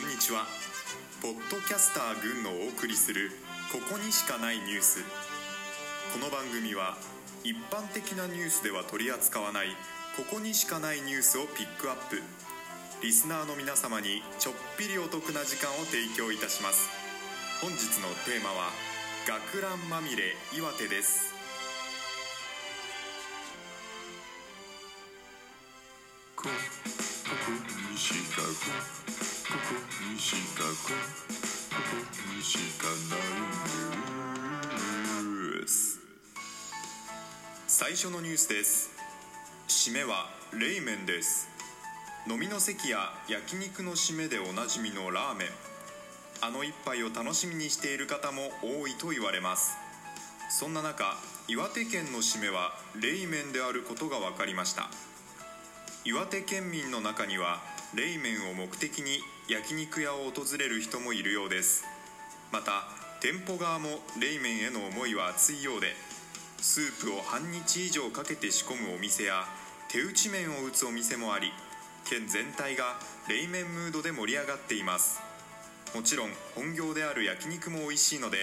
んにちは。ポッドキャスター軍のお送りするここにしかないニュース。この番組は一般的なニュースでは取り扱わないここにしかないニュースをピックアップ。リスナーの皆様にちょっぴりお得な時間を提供いたします。本日のテーマは学ランまみれ岩手です。ここにしかここにしかこここにしかないニュース最初のニュースです締めは冷麺です飲みの席や焼肉の締めでおなじみのラーメンあの一杯を楽しみにしている方も多いと言われますそんな中岩手県の締めは冷麺であることが分かりました岩手県民の中には冷麺を目的に焼肉屋を訪れる人もいるようです。また店舗側も冷麺への思いは熱いようでスープを半日以上かけて仕込むお店や手打ち麺を打つお店もあり県全体が冷麺ムードで盛り上がっています。もちろん本業である焼肉も美味しいので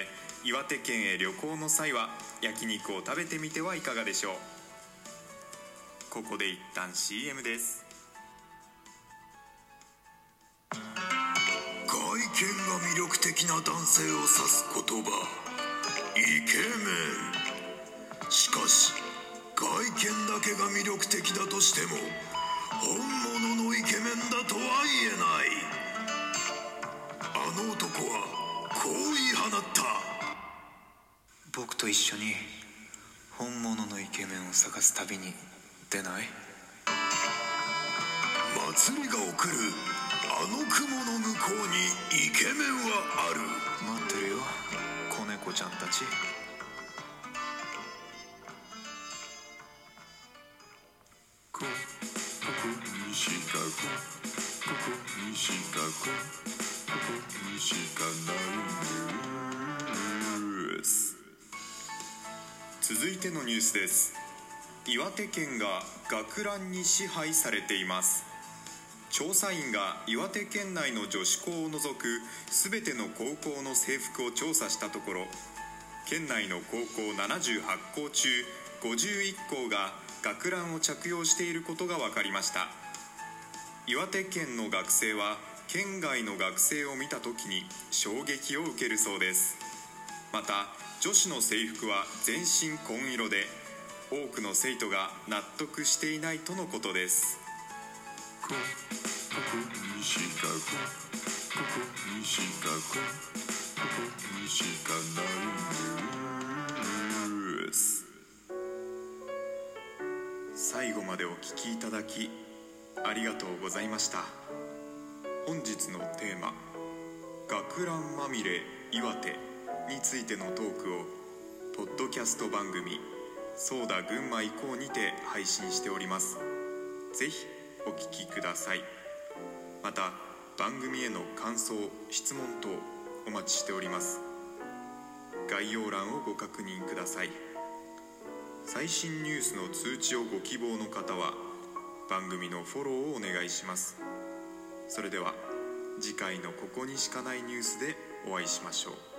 岩手県へ旅行の際は焼肉を食べてみてはいかがでしょう。ここで一旦 CM です。力的な男性を指す言葉。イケメン。しかし外見だけが魅力的だとしても本物のイケメンだとは言えない。あの男はこう言い放った。僕と一緒に本物のイケメンを探す旅に出ない？祭りが送るケメンはある。待ってるよ。子猫ちゃんたち。ここにしかこここにしかこここにしかないニュース続いてのニュースです。岩手県が学ランに支配されています調査員が岩手県内の女子校を除く全ての高校の制服を調査したところ県内の高校78校中51校が学ランを着用していることが分かりました。岩手県の学生は県外の学生を見た時に衝撃を受けるそうです。また女子の制服は全身紺色で多くの生徒が納得していないとのことです。ここにしかこここにしかこここにしかない。ニュース最後までお聞きい。ただきありがとうござい。ました本日のテーマ「学ランまみれ岩手」につい。てのトークをポッドキャスト番組「そうだ群馬行こう」にて配信しておりますぜひお聞きください。また番組への感想質問等お待ちしております。概要欄をご確認ください。最新ニュースの通知をご希望の方は番組のフォローをお願いします。それでは次回のここにしかないニュースでお会いしましょう。